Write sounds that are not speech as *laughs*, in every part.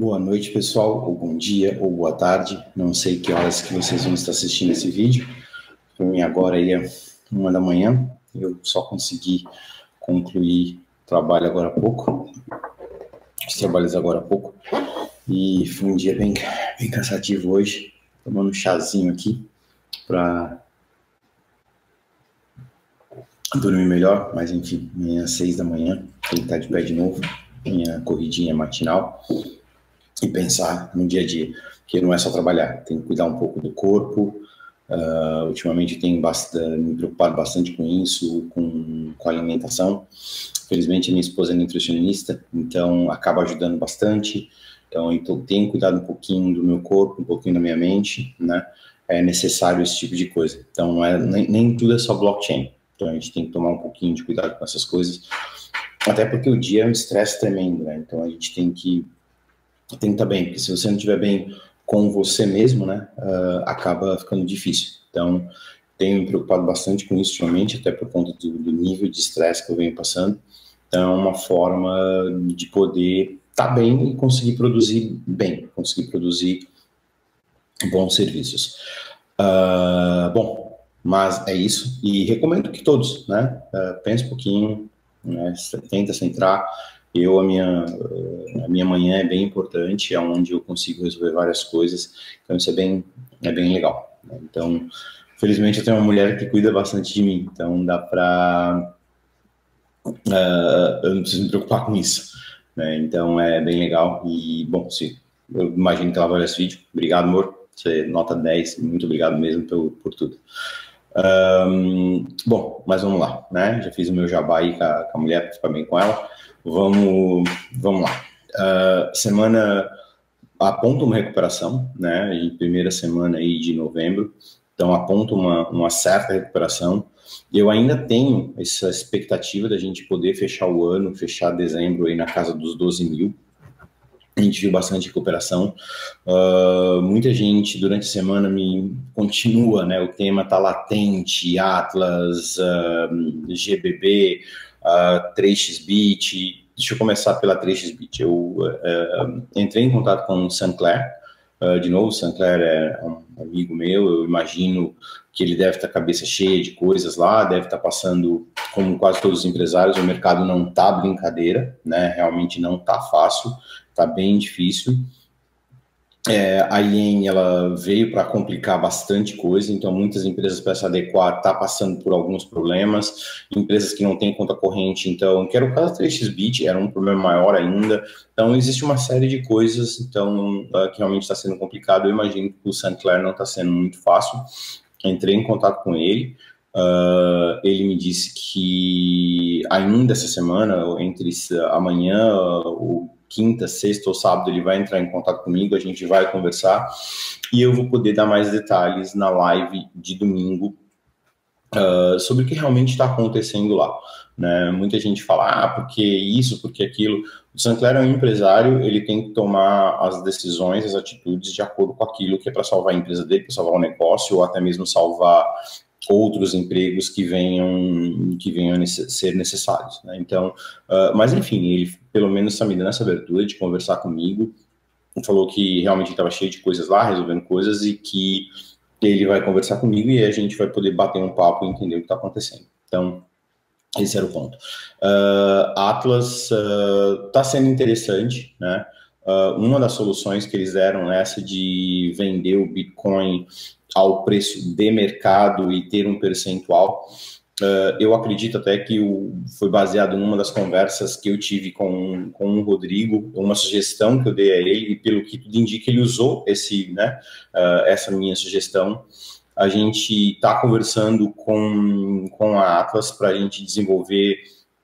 Boa noite, pessoal, ou bom dia, ou boa tarde. Não sei que horas que vocês vão estar assistindo esse vídeo. Para mim agora é uma da manhã. Eu só consegui concluir o trabalho agora há pouco. Os trabalhos agora há pouco. E foi um dia bem, bem cansativo hoje. Tomando um chazinho aqui para dormir melhor. Mas enfim, amanhã às seis da manhã, que estar de pé de novo. Minha corridinha matinal e pensar no dia a dia, que não é só trabalhar, tem que cuidar um pouco do corpo. Uh, ultimamente tenho bastante, me preocupado bastante com isso, com, com alimentação. Felizmente minha esposa é nutricionista, então acaba ajudando bastante. Então eu tenho cuidado um pouquinho do meu corpo, um pouquinho da minha mente, né? É necessário esse tipo de coisa. Então é, nem, nem tudo é só blockchain. Então a gente tem que tomar um pouquinho de cuidado com essas coisas. Até porque o dia é um estresse tremendo, né? Então a gente tem que que estar bem, porque se você não estiver bem com você mesmo, né, uh, acaba ficando difícil. Então, tenho me preocupado bastante com isso ultimamente, até por conta do, do nível de estresse que eu venho passando. Então, é uma forma de poder estar tá bem e conseguir produzir bem, conseguir produzir bons serviços. Uh, bom, mas é isso. E recomendo que todos, né, uh, pense um pouquinho, né, tenta centrar, eu, a minha, a minha manhã é bem importante, é onde eu consigo resolver várias coisas, então isso é bem, é bem legal. Né? Então, felizmente eu tenho uma mulher que cuida bastante de mim, então dá para uh, eu não preciso me preocupar com isso. Né? Então é bem legal e, bom, se, eu imagino que ela vai ver esse vídeo. Obrigado, amor. Você nota 10, muito obrigado mesmo por, por tudo. Um, bom, mas vamos lá, né? Já fiz o meu jabá aí com a, com a mulher, ficar bem com ela. Vamos, vamos lá. Uh, semana aponta uma recuperação, né? Em primeira semana aí de novembro, então aponta uma, uma certa recuperação. Eu ainda tenho essa expectativa da gente poder fechar o ano, fechar dezembro aí na casa dos 12 mil. A gente viu bastante recuperação. Uh, muita gente durante a semana me continua, né? O tema tá latente, Atlas, uh, GBB, uh, 3xBit. Deixa eu começar pela 3xBit. Eu uh, entrei em contato com o Sancler, uh, de novo, o Sancler é um amigo meu, eu imagino que ele deve estar a cabeça cheia de coisas lá, deve estar passando, como quase todos os empresários, o mercado não está brincadeira, né? Realmente não está fácil, está bem difícil. É, a IEM ela veio para complicar bastante coisa, então muitas empresas para se adequar tá passando por alguns problemas, empresas que não têm conta corrente, então, que era o caso da 3xBit, era um problema maior ainda, então existe uma série de coisas, então, uh, que realmente está sendo complicado, eu imagino que o Sinclair não está sendo muito fácil, entrei em contato com ele, Uh, ele me disse que ainda essa semana, entre amanhã, o quinta, sexta ou sábado ele vai entrar em contato comigo, a gente vai conversar e eu vou poder dar mais detalhes na live de domingo uh, sobre o que realmente está acontecendo lá. Né? Muita gente fala, ah, porque isso, porque aquilo. O Sancler é um empresário, ele tem que tomar as decisões, as atitudes de acordo com aquilo que é para salvar a empresa dele, para salvar o negócio, ou até mesmo salvar outros empregos que venham que venham a ser necessários. Né? Então, uh, mas enfim, ele pelo menos está me dando essa abertura de conversar comigo. Falou que realmente estava cheio de coisas lá, resolvendo coisas e que ele vai conversar comigo e a gente vai poder bater um papo e entender o que está acontecendo. Então, esse era o ponto. Uh, Atlas está uh, sendo interessante, né? Uh, uma das soluções que eles deram é essa de vender o Bitcoin ao preço de mercado e ter um percentual. Uh, eu acredito até que o, foi baseado numa das conversas que eu tive com, com o Rodrigo, uma sugestão que eu dei a ele, e pelo que tudo indica, ele usou esse, né, uh, essa minha sugestão. A gente está conversando com, com a Atlas para a gente desenvolver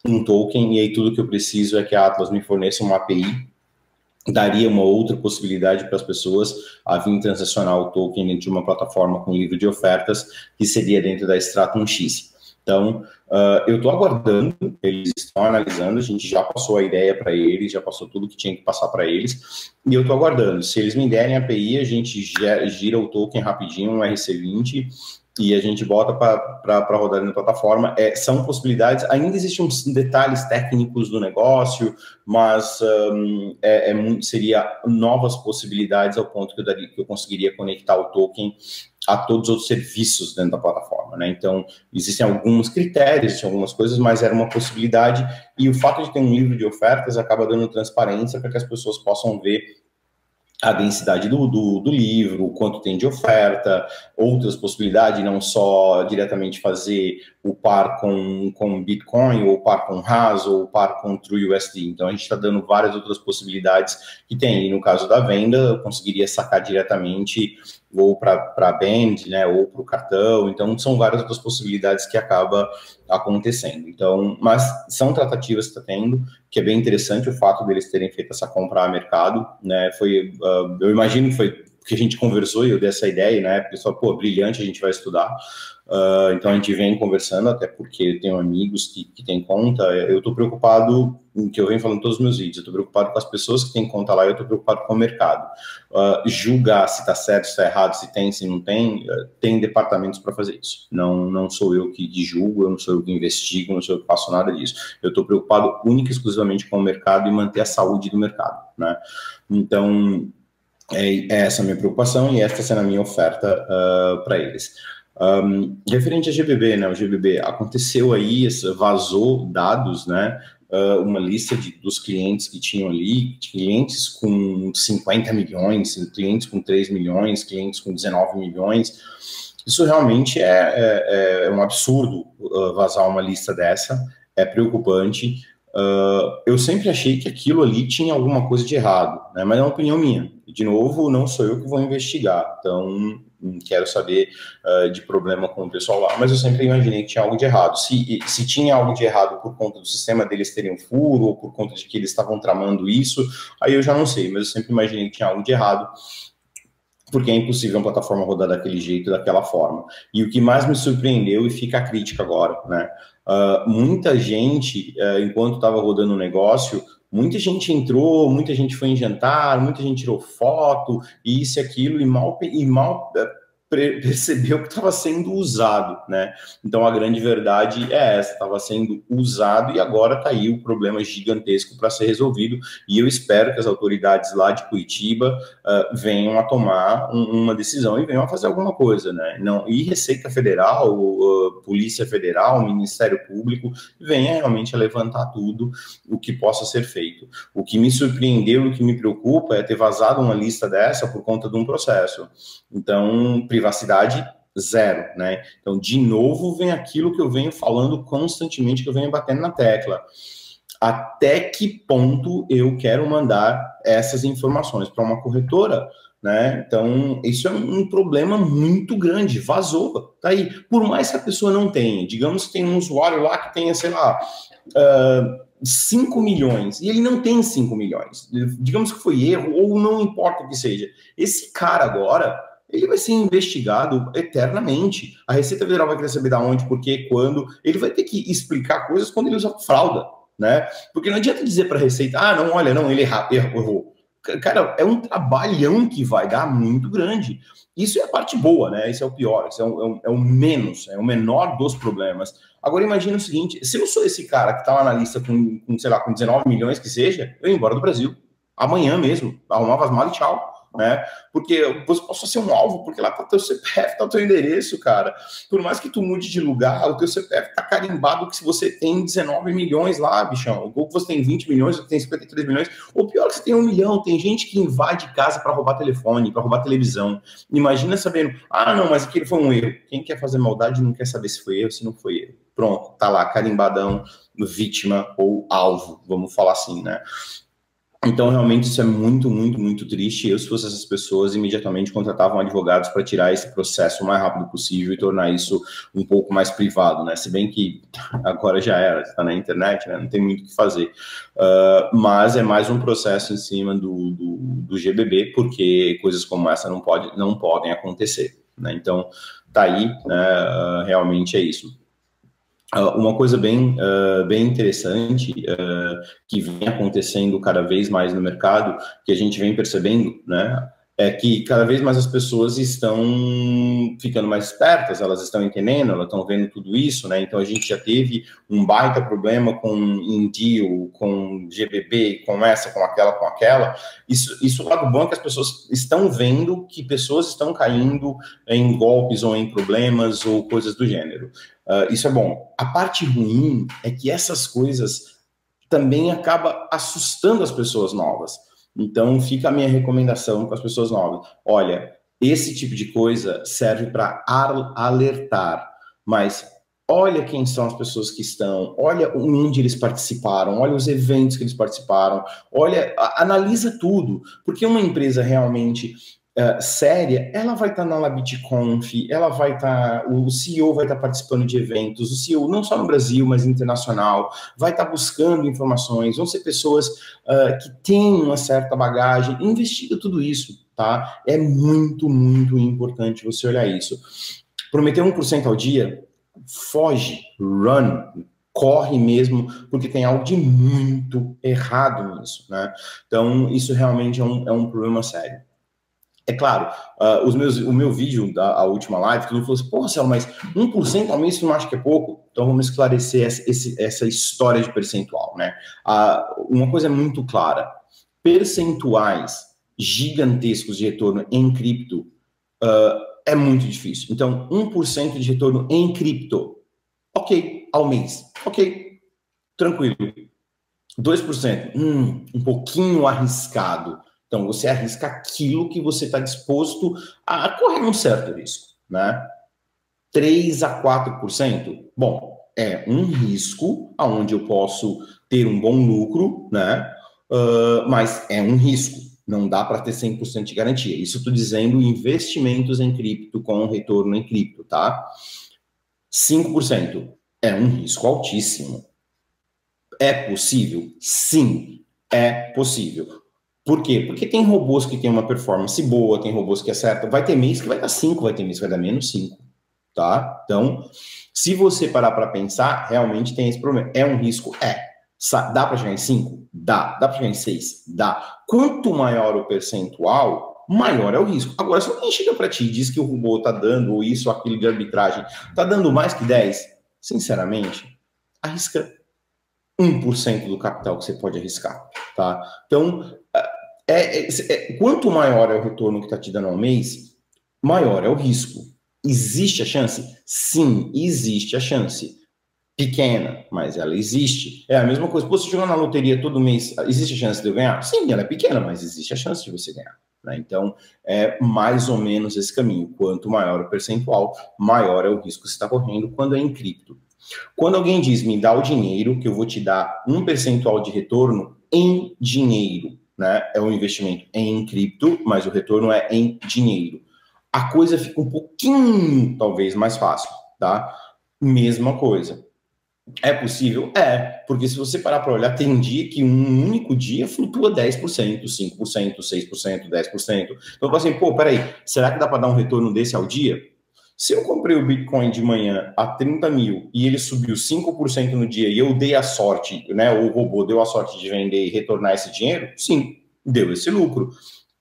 um token, e aí tudo que eu preciso é que a Atlas me forneça uma API daria uma outra possibilidade para as pessoas a vir transacionar o token dentro de uma plataforma com livro de ofertas, que seria dentro da Stratum X. Então, uh, eu estou aguardando, eles estão analisando, a gente já passou a ideia para eles, já passou tudo que tinha que passar para eles, e eu estou aguardando. Se eles me derem a API, a gente gira o token rapidinho, um RC20, e a gente bota para rodar na plataforma. É, são possibilidades, ainda existem uns detalhes técnicos do negócio, mas um, é, é, seria novas possibilidades ao ponto que eu, daria, que eu conseguiria conectar o token a todos os outros serviços dentro da plataforma, né? Então, existem alguns critérios, existem algumas coisas, mas era uma possibilidade, e o fato de ter um livro de ofertas acaba dando transparência para que as pessoas possam ver a densidade do, do, do, livro, quanto tem de oferta, outras possibilidades, não só diretamente fazer o par com, com Bitcoin, ou par com RAS, ou par com TrueUSD. Então, a gente está dando várias outras possibilidades que tem. E no caso da venda, eu conseguiria sacar diretamente ou para a Band, né, ou para o cartão. Então, são várias outras possibilidades que acaba acontecendo. Então, mas são tratativas que está tendo, que é bem interessante o fato deles terem feito essa compra a mercado, né? Foi, uh, eu imagino que foi que a gente conversou e eu dei essa ideia, né? Pessoal, pô, brilhante, a gente vai estudar. Uh, então a gente vem conversando, até porque tenho amigos que, que têm conta. Eu estou preocupado, que eu venho falando em todos os meus vídeos, eu estou preocupado com as pessoas que têm conta lá eu estou preocupado com o mercado. Uh, julgar se está certo, se está errado, se tem, se não tem, uh, tem departamentos para fazer isso. Não, não sou eu que julgo, eu não sou eu que investigo, não sou eu que faço nada disso. Eu estou preocupado única e exclusivamente com o mercado e manter a saúde do mercado, né? Então, é, é essa a minha preocupação e esta será a minha oferta para eles. Um, referente a GBB, né? O GBB aconteceu aí, vazou dados, né? Uh, uma lista de, dos clientes que tinham ali, clientes com 50 milhões, clientes com 3 milhões, clientes com 19 milhões. Isso realmente é, é, é um absurdo uh, vazar uma lista dessa, é preocupante. Uh, eu sempre achei que aquilo ali tinha alguma coisa de errado, né? mas é uma opinião minha. De novo, não sou eu que vou investigar, então quero saber uh, de problema com o pessoal lá, mas eu sempre imaginei que tinha algo de errado. Se, se tinha algo de errado por conta do sistema deles terem um furo, ou por conta de que eles estavam tramando isso, aí eu já não sei, mas eu sempre imaginei que tinha algo de errado porque é impossível uma plataforma rodar daquele jeito, daquela forma. E o que mais me surpreendeu, e fica a crítica agora, né? Uh, muita gente, uh, enquanto estava rodando o negócio, muita gente entrou, muita gente foi em jantar, muita gente tirou foto, e isso e aquilo, e mal, e mal uh, percebeu que estava sendo usado, né? Então a grande verdade é essa, estava sendo usado e agora está aí o problema gigantesco para ser resolvido e eu espero que as autoridades lá de Curitiba uh, venham a tomar um, uma decisão e venham a fazer alguma coisa, né? Não e Receita Federal, uh, Polícia Federal, Ministério Público venha realmente a levantar tudo o que possa ser feito. O que me surpreendeu, o que me preocupa é ter vazado uma lista dessa por conta de um processo. Então privacidade zero, né? Então, de novo, vem aquilo que eu venho falando constantemente, que eu venho batendo na tecla. Até que ponto eu quero mandar essas informações para uma corretora? Né? Então, isso é um problema muito grande, vazou, tá aí. Por mais que a pessoa não tenha, digamos que tem um usuário lá que tenha, sei lá, uh, 5 milhões, e ele não tem 5 milhões, digamos que foi erro, ou não importa o que seja. Esse cara agora, ele vai ser investigado eternamente. A Receita Federal vai querer saber da onde, por quê, quando. Ele vai ter que explicar coisas quando ele usa fralda, né? Porque não adianta dizer para a Receita, ah, não, olha, não, ele errou. Cara, é um trabalhão que vai dar muito grande. Isso é a parte boa, né? Isso é o pior, isso é o, é o, é o menos, é o menor dos problemas. Agora imagina o seguinte: se eu sou esse cara que está lá na lista com, com, sei lá, com 19 milhões que seja, eu ia embora do Brasil. Amanhã mesmo, arrumava as malas e tchau né? Porque você possa ser um alvo, porque lá tá teu CPF, tá teu endereço, cara. Por mais que tu mude de lugar, o teu CPF tá carimbado que se você tem 19 milhões lá, bichão, ou que você tem 20 milhões, ou que tem 53 milhões, ou pior que você tem um milhão, tem gente que invade casa para roubar telefone, para roubar televisão. Imagina sabendo, ah, não, mas aquele foi um erro. Quem quer fazer maldade não quer saber se foi erro, se não foi erro. Pronto, tá lá, carimbadão, vítima ou alvo, vamos falar assim, né? Então, realmente, isso é muito, muito, muito triste. Eu, se fosse essas pessoas, imediatamente contratavam advogados para tirar esse processo o mais rápido possível e tornar isso um pouco mais privado, né? Se bem que *laughs* agora já era, está na internet, né? Não tem muito o que fazer. Uh, mas é mais um processo em cima do, do, do, GBB, porque coisas como essa não, pode, não podem acontecer, né? Então, tá aí, né? Uh, realmente é isso. Uh, uma coisa bem, uh, bem interessante uh, que vem acontecendo cada vez mais no mercado, que a gente vem percebendo, né, é que cada vez mais as pessoas estão ficando mais espertas, elas estão entendendo, elas estão vendo tudo isso, né? Então a gente já teve um baita problema com Indio, com GBB, com essa, com aquela, com aquela. Isso, isso lado bom é que as pessoas estão vendo que pessoas estão caindo em golpes ou em problemas ou coisas do gênero. Uh, isso é bom. A parte ruim é que essas coisas também acaba assustando as pessoas novas. Então, fica a minha recomendação com as pessoas novas. Olha, esse tipo de coisa serve para alertar, mas olha quem são as pessoas que estão, olha onde eles participaram, olha os eventos que eles participaram, olha, analisa tudo, porque uma empresa realmente uh, séria, ela vai estar tá na LabitConf, ela vai estar, tá, o CEO vai estar tá participando de eventos, o CEO não só no Brasil, mas internacional, vai estar tá buscando informações, vão ser pessoas uh, que têm uma certa bagagem, investiga tudo isso, tá? É muito, muito importante você olhar isso. Prometer 1% ao dia, foge, run, corre mesmo, porque tem algo de muito errado nisso, né? Então, isso realmente é um, é um problema sério. É claro, uh, os meus, o meu vídeo da última live, todo mundo falou assim, pô, Marcelo, mas 1% ao mês tu não acha que é pouco? Então vamos esclarecer essa, esse, essa história de percentual, né? Uh, uma coisa é muito clara, percentuais gigantescos de retorno em cripto uh, é muito difícil. Então, 1% de retorno em cripto, ok, ao mês, ok, tranquilo. 2%, hum, um pouquinho arriscado. Então, você arrisca aquilo que você está disposto a correr um certo risco, né? 3 a 4%, bom, é um risco aonde eu posso ter um bom lucro, né? Uh, mas é um risco, não dá para ter 100% de garantia. Isso estou dizendo investimentos em cripto com retorno em cripto, tá? 5% é um risco altíssimo. É possível? Sim, é possível. Por quê? Porque tem robôs que tem uma performance boa, tem robôs que acertam. Vai ter mês que vai dar 5, vai ter mês que vai dar menos 5. Tá? Então, se você parar para pensar, realmente tem esse problema. É um risco? É. Dá para chegar em 5? Dá. Dá para chegar em 6? Dá. Quanto maior o percentual, maior é o risco. Agora, se alguém chega para ti e diz que o robô está dando, ou isso, ou aquilo de arbitragem, está dando mais que 10, sinceramente, arrisca 1% do capital que você pode arriscar, tá? Então, é, é, é, quanto maior é o retorno que está te dando ao mês, maior é o risco. Existe a chance? Sim, existe a chance. Pequena, mas ela existe. É a mesma coisa. Você jogar na loteria todo mês, existe a chance de eu ganhar? Sim, ela é pequena, mas existe a chance de você ganhar. Né? Então, é mais ou menos esse caminho. Quanto maior o percentual, maior é o risco que você está correndo quando é em cripto. Quando alguém diz, me dá o dinheiro, que eu vou te dar um percentual de retorno em dinheiro né? É um investimento em cripto, mas o retorno é em dinheiro. A coisa fica um pouquinho, talvez, mais fácil, tá? Mesma coisa. É possível? É, porque se você parar para olhar, tem dia que um único dia flutua 10%, 5%, 6%, 10%. Então, assim, pô, peraí, será que dá para dar um retorno desse ao dia? Se eu comprei o Bitcoin de manhã a 30 mil e ele subiu 5% no dia e eu dei a sorte, né? O robô deu a sorte de vender e retornar esse dinheiro, sim, deu esse lucro.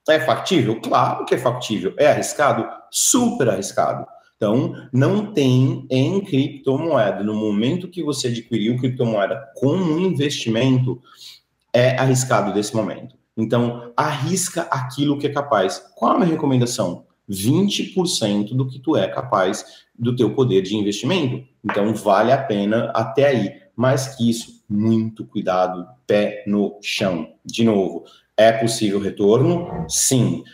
É factível? Claro que é factível. É arriscado? Super arriscado. Então, não tem em criptomoeda, no momento que você adquiriu criptomoeda como investimento, é arriscado desse momento. Então, arrisca aquilo que é capaz. Qual a minha recomendação? 20% do que tu é capaz do teu poder de investimento. Então vale a pena até aí. Mais que isso, muito cuidado, pé no chão. De novo, é possível retorno? Sim.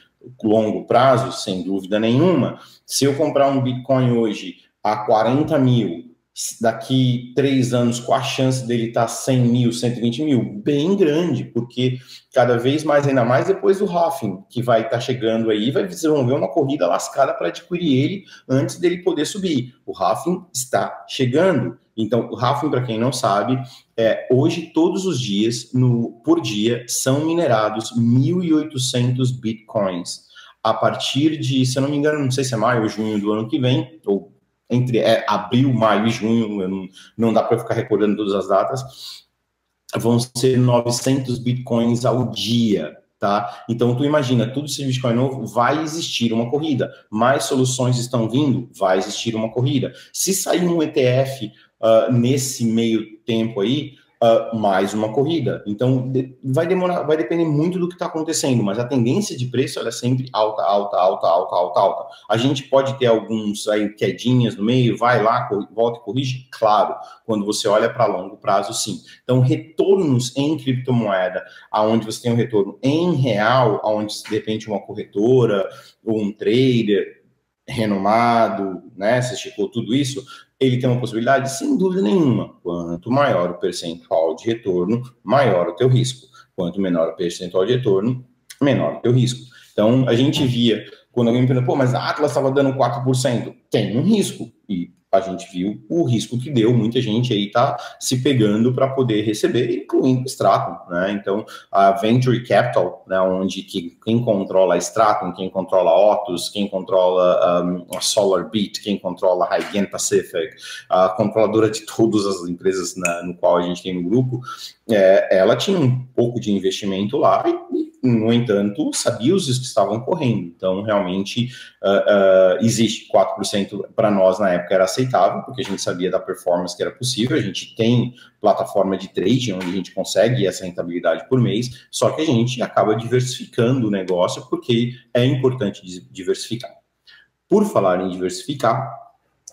Longo prazo, sem dúvida nenhuma. Se eu comprar um Bitcoin hoje a 40 mil daqui três anos, com a chance dele estar tá 100 mil, 120 mil? Bem grande, porque cada vez mais, ainda mais depois do Hoffing, que vai estar tá chegando aí, vai, vocês vão ver uma corrida lascada para adquirir ele antes dele poder subir. O Hoffing está chegando. Então, o Hoffing, para quem não sabe, é, hoje, todos os dias, no, por dia, são minerados 1.800 bitcoins. A partir de, se eu não me engano, não sei se é maio ou junho do ano que vem, ou entre é, abril, maio e junho, não, não dá para ficar recordando todas as datas, vão ser 900 bitcoins ao dia, Tá? Então, tu imagina, tudo esse Bitcoin novo, vai existir uma corrida. Mais soluções estão vindo, vai existir uma corrida. Se sair um ETF uh, ah, nesse meio tempo aí, uh, mais uma corrida. Então, de, vai demorar, vai depender muito do que está acontecendo, mas a tendência de preço ela é sempre alta, alta, alta, alta, alta, alta. A gente pode ter alguns aí quedinhas no meio, vai lá, volta e corrige, claro. Quando você olha para longo prazo, sim. Então, retornos em criptomoeda, aonde você tem um retorno em real, aonde de repente uma corretora ou um trader renomado, né? Você checou tudo isso, ele tem uma possibilidade? Sem dúvida nenhuma. Quanto maior o percentual de retorno, maior o teu risco. Quanto menor o percentual de retorno, menor o teu risco. Então, a gente via, quando alguém me pergunta, pô, mas a Atlas estava dando 4%. Tem um risco. E a gente viu o risco que deu, muita gente aí está se pegando para poder receber, incluindo o Stratum, né? Então, a Venture Capital, né, onde que, quem controla a Stratum, quem controla a Otus, quem controla um, a SolarBit, quem controla a Hygiene Pacific, a controladora de todas as empresas na, no qual a gente tem no grupo, é, ela tinha um pouco de investimento lá e, no entanto, sabia os riscos que estavam correndo. Então, realmente, uh, uh, existe 4% para nós na época era aceitável, porque a gente sabia da performance que era possível. A gente tem plataforma de trade onde a gente consegue essa rentabilidade por mês, só que a gente acaba diversificando o negócio porque é importante diversificar. Por falar em diversificar,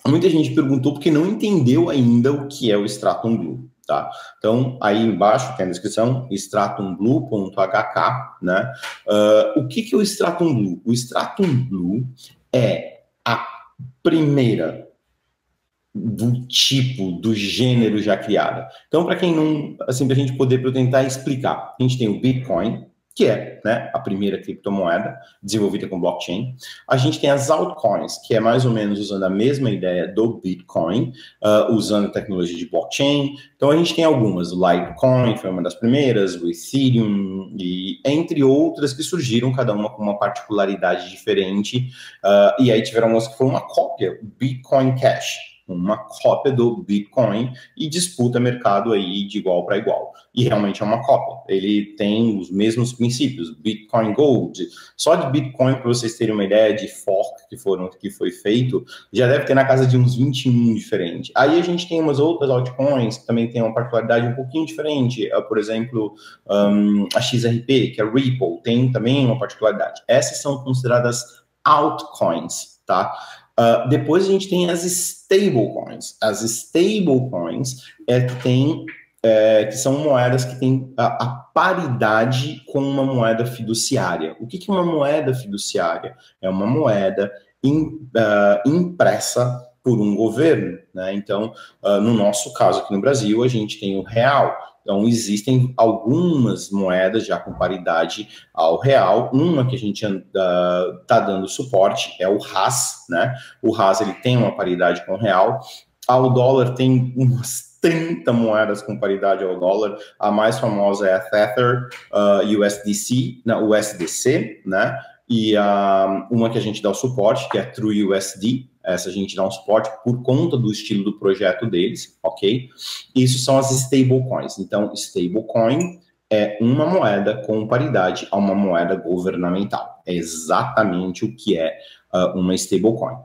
muita gente perguntou porque não entendeu ainda o que é o Stratum Blue. Tá? Então, aí embaixo tem a descrição, stratumblue.hk, né? Uh, o que, que é o Stratum Blue? O Stratum Blue é a primeira do tipo, do gênero já criada. Então, para quem não, assim, para a gente poder tentar explicar, a gente tem o Bitcoin, que é né, a primeira criptomoeda desenvolvida com blockchain. A gente tem as altcoins, que é mais ou menos usando a mesma ideia do Bitcoin, uh, usando tecnologia de blockchain. Então a gente tem algumas, o Litecoin foi uma das primeiras, o Ethereum, e entre outras que surgiram, cada uma com uma particularidade diferente. Uh, e aí tiveram umas que foram uma cópia, o Bitcoin Cash uma cópia do Bitcoin e disputa mercado aí de igual para igual. E realmente é uma cópia. Ele tem os mesmos princípios, Bitcoin Gold. Só de Bitcoin, para vocês terem uma ideia de fork que, foram, que foi feito, já deve ter na casa de uns 21 diferentes. Aí a gente tem umas outras altcoins que também tem uma particularidade um pouquinho diferente. Uh, por exemplo, um, a XRP, que é Ripple, tem também uma particularidade. Essas são consideradas altcoins, tá? Uh, depois a gente tem as stablecoins. As stablecoins é que tem é, que são moedas que têm a, a, paridade com uma moeda fiduciária. O que, que é uma moeda fiduciária? É uma moeda in, uh, impressa por um governo. Né? Então, uh, no nosso caso aqui no Brasil, a gente tem o real. Então, existem algumas moedas já com paridade ao real. Uma que a gente está dando suporte é o RAS, né? O RAS ele tem uma paridade com o real. Ao dólar tem umas 30 moedas com paridade ao dólar. A mais famosa é a Tether uh, USDC, não, USDC, né? E uh, uma que a gente dá o suporte, que é a USD, essa a gente dá um suporte por conta do estilo do projeto deles, ok? Isso são as stablecoins. Então, stablecoin é uma moeda com paridade a uma moeda governamental. É exatamente o que é uh, uma stablecoin.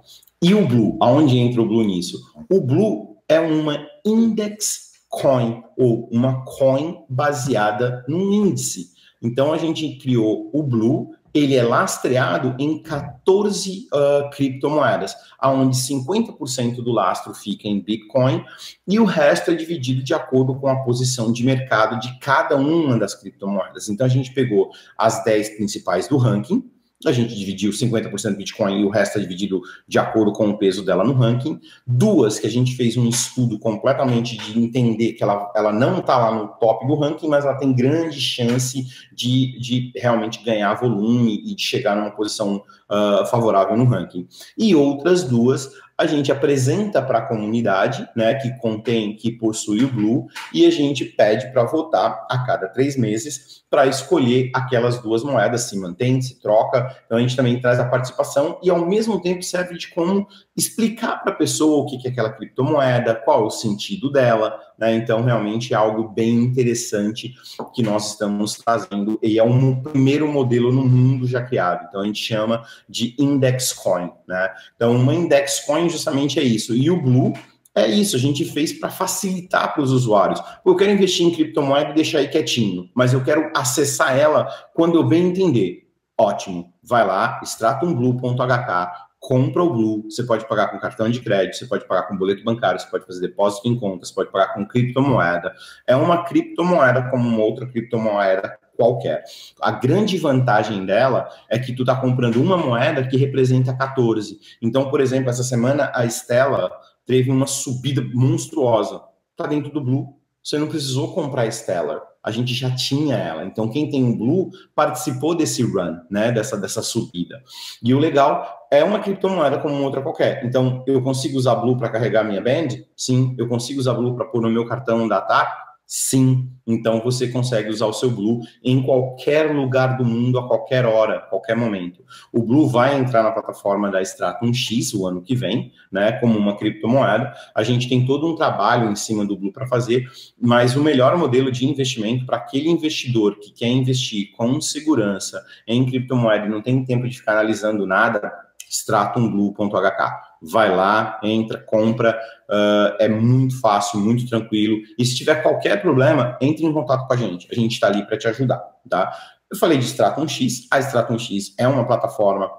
E o Blue, aonde entra o Blue nisso? O Blue é uma index coin, ou uma coin baseada num índice. Então, a gente criou o Blue ele é lastreado em 14 uh, criptomoedas, onde 50% do lastro fica em Bitcoin e o resto é dividido de acordo com a posição de mercado de cada uma das criptomoedas. Então a gente pegou as 10 principais do ranking, a gente dividiu 50% Bitcoin e o resto é dividido de acordo com o peso dela no ranking. Duas que a gente fez um estudo completamente de entender que ela, ela não está lá no top do ranking, mas ela tem grande chance de, de realmente ganhar volume e de chegar numa posição uh, favorável no ranking. E outras duas, a gente apresenta para a comunidade, né, que contém, que possui o Blue, e a gente pede para votar a cada três meses para escolher aquelas duas moedas, se mantém, se troca. Então a gente também traz a participação e ao mesmo tempo serve de como explicar para a pessoa o que é aquela criptomoeda, qual é o sentido dela, né? Então realmente é algo bem interessante que nós estamos trazendo e é um primeiro modelo no mundo já criado. Então a gente chama de index coin, né? Então uma index coin justamente é isso. E o Blue é isso, a gente fez para facilitar para os usuários. Eu quero investir em criptomoeda e deixar aí quietinho, mas eu quero acessar ela quando eu bem entender. Ótimo, vai lá, extratumblue.hk, compra o Blue, você pode pagar com cartão de crédito, você pode pagar com boleto bancário, você pode fazer depósito em conta, você pode pagar com criptomoeda. É uma criptomoeda como uma outra criptomoeda qualquer. A grande vantagem dela é que tu está comprando uma moeda que representa 14. Então, por exemplo, essa semana a Stella teve uma subida monstruosa. Está dentro do Blue. Você não precisou comprar Stellar. A gente já tinha ela. Então, quem tem um Blue participou desse run, né? Dessa, dessa subida. E o legal é uma criptomoeda como outra qualquer. Então, eu consigo usar Blue para carregar minha band? Sim. Eu consigo usar Blue para pôr no meu cartão da TAC? Sim, então você consegue usar o seu Blue em qualquer lugar do mundo, a qualquer hora, qualquer momento. O Blue vai entrar na plataforma da Stratum X o ano que vem, né, como uma criptomoeda. A gente tem todo um trabalho em cima do Blue para fazer, mas o melhor modelo de investimento para aquele investidor que quer investir com segurança em criptomoeda e não tem tempo de ficar analisando nada, stratumblue.hk vai lá, entra, compra, uh, é muito fácil, muito tranquilo. E se tiver qualquer problema, entre em contato com a gente. A gente está ali para te ajudar, tá? Eu falei de Stratum X. A Stratum X é uma plataforma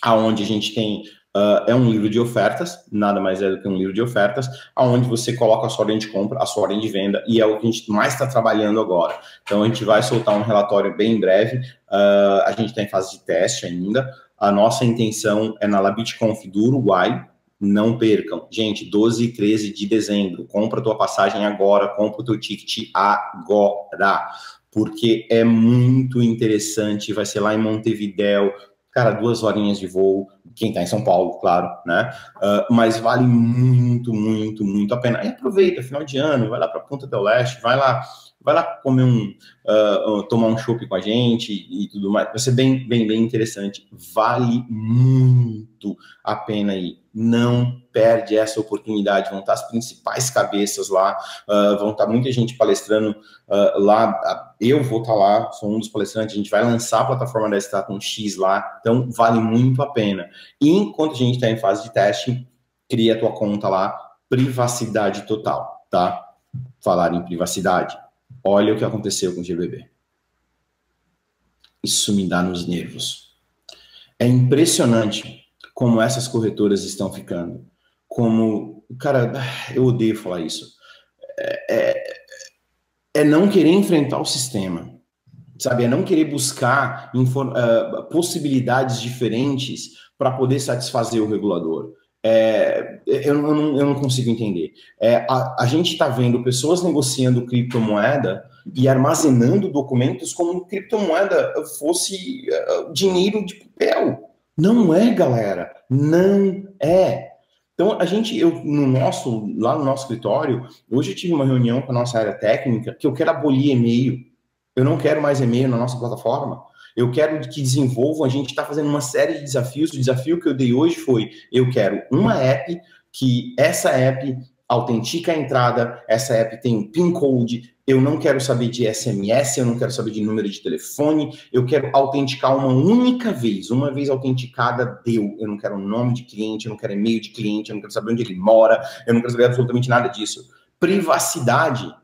aonde a gente tem uh, é um livro de ofertas, nada mais é do que um livro de ofertas, aonde você coloca a sua ordem de compra, a sua ordem de venda, e é o que a gente mais está trabalhando agora. Então a gente vai soltar um relatório bem em breve. Uh, a gente está em fase de teste ainda. A nossa intenção é na LabitConf do Uruguai. Não percam. Gente, 12 e 13 de dezembro. Compra tua passagem agora, compra o teu ticket agora. Porque é muito interessante. Vai ser lá em Montevidéu. Cara, duas horinhas de voo. Quem está em São Paulo, claro, né? Uh, mas vale muito, muito, muito a pena. E aproveita, final de ano, vai lá para Ponta del Leste, vai lá vai lá comer um, uh, tomar um chopp com a gente e, tudo mais. Vai ser bem, bem, bem interessante. Vale muito a pena ir. Não perde essa oportunidade. Vão estar as principais cabeças lá, uh, vão estar muita gente palestrando uh, lá. Eu vou estar lá, sou um dos palestrantes. A gente vai lançar a plataforma da Stratum X lá, então vale muito a pena. E enquanto a gente está em fase de teste, cria a tua conta lá, privacidade total, tá? Falar em privacidade Olha o que aconteceu com o GBB. Isso me dá nos nervos. É impressionante como essas corretoras estão ficando. Como, cara, eu odeio falar isso. É, é, é não querer enfrentar o sistema, sabe? É não querer buscar uh, possibilidades diferentes para poder satisfazer o regulador. É, eu, não, eu, não, consigo entender. É, a, a, gente está vendo pessoas negociando criptomoeda e armazenando documentos como criptomoeda fosse uh, dinheiro de papel. Não é, galera. Não é. Então, a gente, eu, no nosso, lá no nosso escritório, hoje eu tive uma reunião com a nossa área técnica que eu quero abolir e-mail. Eu não quero mais e-mail na nossa plataforma. Eu quero que desenvolvam. A gente está fazendo uma série de desafios. O desafio que eu dei hoje foi: eu quero uma app que essa app autentica a entrada, essa app tem um PIN code, eu não quero saber de SMS, eu não quero saber de número de telefone, eu quero autenticar uma única vez, uma vez autenticada, deu. Eu não quero nome de cliente, eu não quero e-mail de cliente, eu não quero saber onde ele mora, eu não quero saber absolutamente nada disso. Privacidade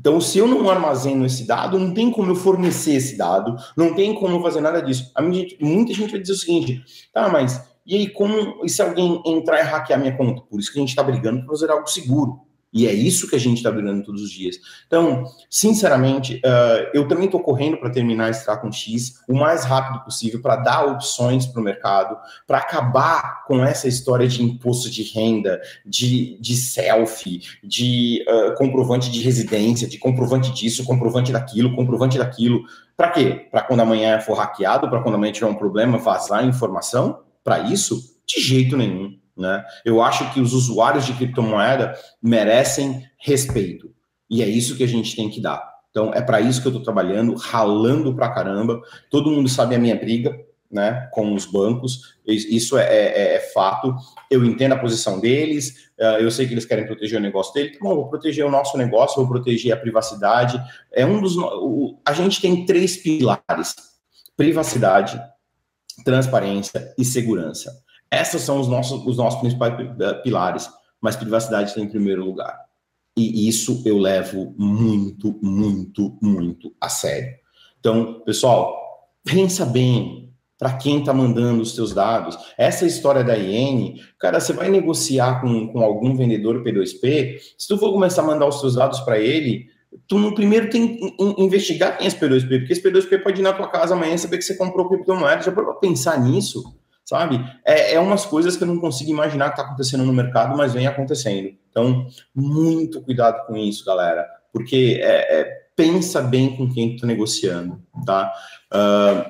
então, se eu não armazeno esse dado, não tem como eu fornecer esse dado, não tem como eu fazer nada disso. A minha, muita gente vai dizer o seguinte: tá, mas e aí, como e se alguém entrar e hackear minha conta? Por isso que a gente está brigando para fazer algo seguro. E é isso que a gente está brigando todos os dias. Então, sinceramente, uh, eu também estou correndo para terminar esse Stratum X o mais rápido possível para dar opções para o mercado, para acabar com essa história de imposto de renda, de, de selfie, de uh, comprovante de residência, de comprovante disso, comprovante daquilo, comprovante daquilo. Para quê? Para quando amanhã for hackeado, para quando amanhã tiver um problema, vazar informação? Para isso? De jeito nenhum Né? Eu acho que os usuários de criptomoeda merecem respeito. E é isso que a gente tem que dar. Então, é para isso que eu estou trabalhando, ralando pra caramba. Todo mundo sabe a minha briga né, com os bancos. Isso é, é, é fato. Eu entendo a posição deles, eh, eu sei que eles querem proteger o negócio dele. Bom, vou proteger o nosso negócio, vou proteger a privacidade. É um dos. A gente tem três pilares: privacidade, transparência e segurança. Esses são os nossos, os nossos principais eh, pilares, mas privacidade está em primeiro lugar. E isso eu levo muito, muito, muito a sério. Então, pessoal, pensa bem para quem está mandando os seus dados. Essa história da IN, cara, você vai negociar com, com algum vendedor P2P, se tu for começar a mandar os seus dados para ele, tu no primeiro tem que investigar quem é esse P2P, porque esse P2P pode ir na tua casa amanhã e saber que você comprou criptomoeda. Já para pensar nisso? Sabe? É, é umas coisas que eu não consigo imaginar que está acontecendo no mercado, mas vem acontecendo. Então, muito cuidado com isso, galera, porque é, é, pensa bem com quem está negociando, tá? Uh,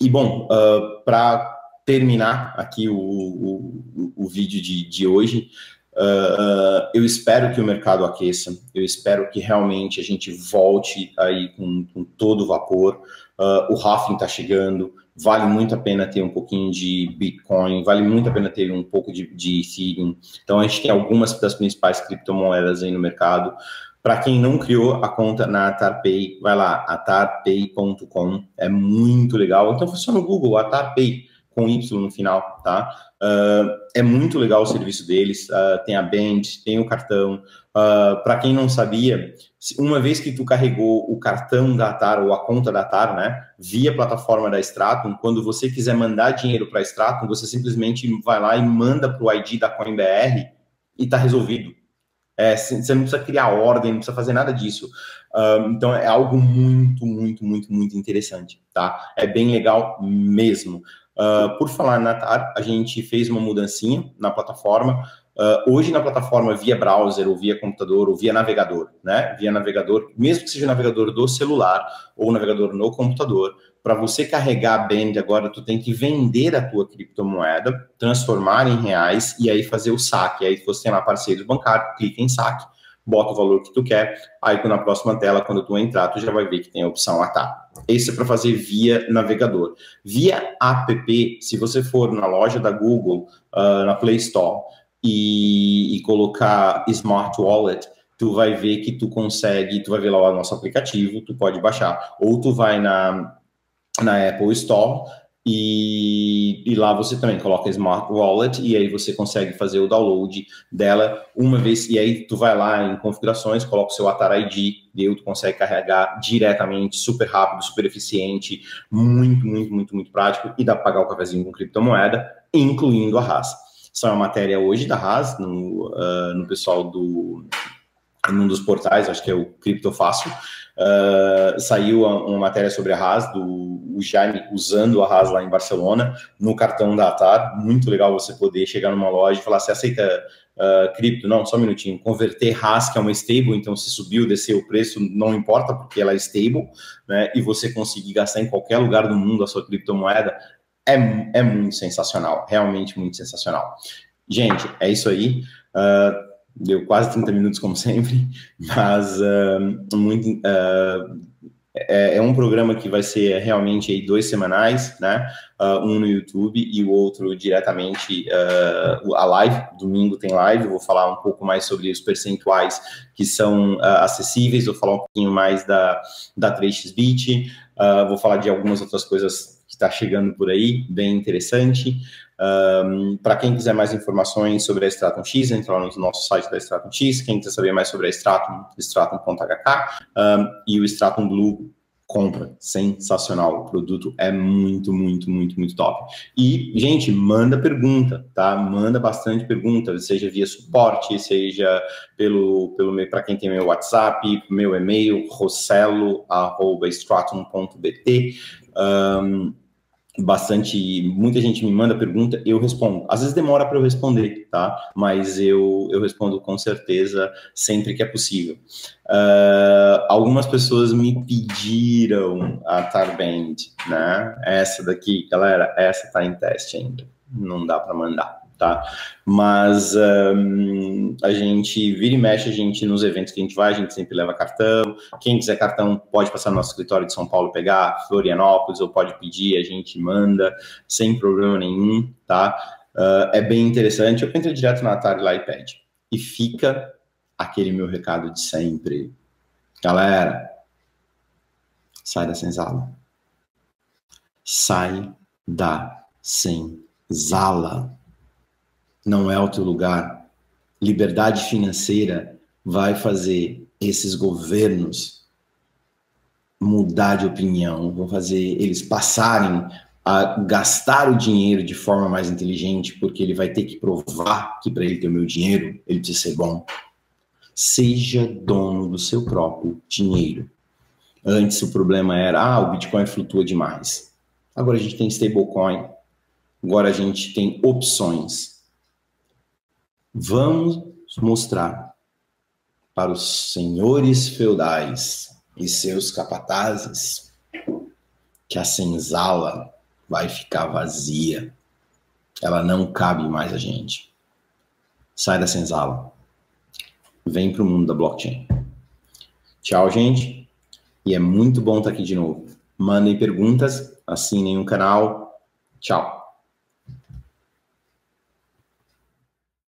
e bom, uh, para terminar aqui o, o, o vídeo de, de hoje, Uh, eu espero que o mercado aqueça, eu espero que realmente a gente volte aí com, com todo o vapor. Uh, o Halfing está chegando, vale muito a pena ter um pouquinho de Bitcoin, vale muito a pena ter um pouco de, de Ethereum. Então, a gente tem algumas das principais criptomoedas aí no mercado. Para quem não criou a conta na AtarPay, vai lá, atarpay.com, é muito legal. Então, funciona no Google, AtarPay, com Y no final, tá? Uh, é muito legal o serviço deles, uh, tem a Band, tem o cartão. Uh, Para quem não sabia, uma vez que tu carregou o cartão da Atar ou a conta da Atar, né, via plataforma da Stratum, quando você quiser mandar dinheiro para a Stratum, você simplesmente vai lá e manda para o ID da CoinBR e está resolvido. É, você não precisa criar ordem, não precisa fazer nada disso. então é algo muito, muito, muito, muito interessante, tá? É bem legal mesmo. Uh, por falar na TAR, a gente fez uma mudancinha na plataforma. Uh, hoje na plataforma via browser, ou via computador, ou via navegador, né? Via navegador, mesmo que seja navegador do celular ou navegador no computador, para você carregar a Band agora, tu tem que vender a tua criptomoeda, transformar em reais e aí fazer o saque. Aí você tem lá parceiro bancário, clica em saque bota o valor que tu quer, aí na próxima tela, quando tu entrar, tu já vai ver que tem a opção ATA. Esse é para fazer via navegador. Via app, se você for na loja da Google, uh, na Play Store, e, e colocar Smart Wallet, tu vai ver que tu consegue, tu vai ver lá o nosso aplicativo, tu pode baixar, ou tu vai na, na Apple Store e, e, lá você também coloca Smart Wallet e aí você consegue fazer o download dela uma vez. E aí tu vai lá em configurações, coloca o seu Atar ID, e tu consegue carregar diretamente, super rápido, super eficiente, muito, muito, muito, muito prático. E dá para pagar o cafezinho com criptomoeda, incluindo a Haas. Isso é uma matéria hoje da Haas, no, uh, no pessoal do num dos portais, acho que é o Cripto Fácil, uh, saiu uma matéria sobre a Haas, do o Jaime usando a Haas lá em Barcelona, no cartão da Atar, muito legal você poder chegar numa loja e falar, você aceita uh, cripto? Não, só um minutinho, converter Haas, que é uma stable, então se subiu, desceu o preço, não importa, porque ela é stable, né, e você conseguir gastar em qualquer lugar do mundo a sua criptomoeda, é, é muito sensacional, realmente muito sensacional. Gente, é isso aí. Uh, deu quase 30 minutos, como sempre, mas uh, muito, uh, é, é, um programa que vai ser realmente aí dois semanais, né? Uh, um no YouTube e o outro diretamente a live. Domingo tem live, vou falar um pouco mais sobre os percentuais que são acessíveis, vou falar um pouquinho mais da, da 3xBit, vou falar de algumas outras coisas está chegando por aí, bem interessante. Um, para quem quiser mais informações sobre a Stratum X, entra lá no nosso site da Stratum X. Quem quiser saber mais sobre a Stratum, stratum.hk um, e o Stratum Blue compra. Sensacional. O produto é muito, muito, muito, muito top. E, gente, manda pergunta, tá? Manda bastante pergunta, seja via suporte, seja pelo, pelo para quem tem meu WhatsApp, meu e-mail, rosselo.stratum.bt. Um, bastante, muita gente me manda pergunta, eu respondo. Às vezes demora para eu responder, tá? Mas eu, eu respondo com certeza sempre que é possível. Uh, algumas pessoas me pediram a Tarband, né? Essa daqui, galera, essa tá em teste ainda. Não dá para mandar. Tá? Mas um, a gente vira e mexe, a gente nos eventos que a gente vai, a gente sempre leva cartão. Quem quiser cartão pode passar no nosso escritório de São Paulo pegar, Florianópolis, ou pode pedir, a gente manda sem problema nenhum, tá? Uh, é bem interessante. Eu entro direto na Atari lá e pede. E fica aquele meu recado de sempre. Galera, sai da senzala. Sai da senzala não é o teu lugar. Liberdade financeira vai fazer esses governos mudar de opinião, vão fazer eles passarem a gastar o dinheiro de forma mais inteligente, porque ele vai ter que provar que para ele ter o meu dinheiro, ele precisa ser bom. Seja dono do seu próprio dinheiro. Antes o problema era, ah, o Bitcoin flutua demais. Agora a gente tem stablecoin. Agora a gente tem opções. Vamos mostrar para os senhores feudais e seus capatazes que a senzala vai ficar vazia. Ela não cabe mais a gente. Sai da senzala. Vem para o mundo da blockchain. Tchau, gente. E é muito bom estar aqui de novo. Mandem perguntas, assinem o canal. Tchau.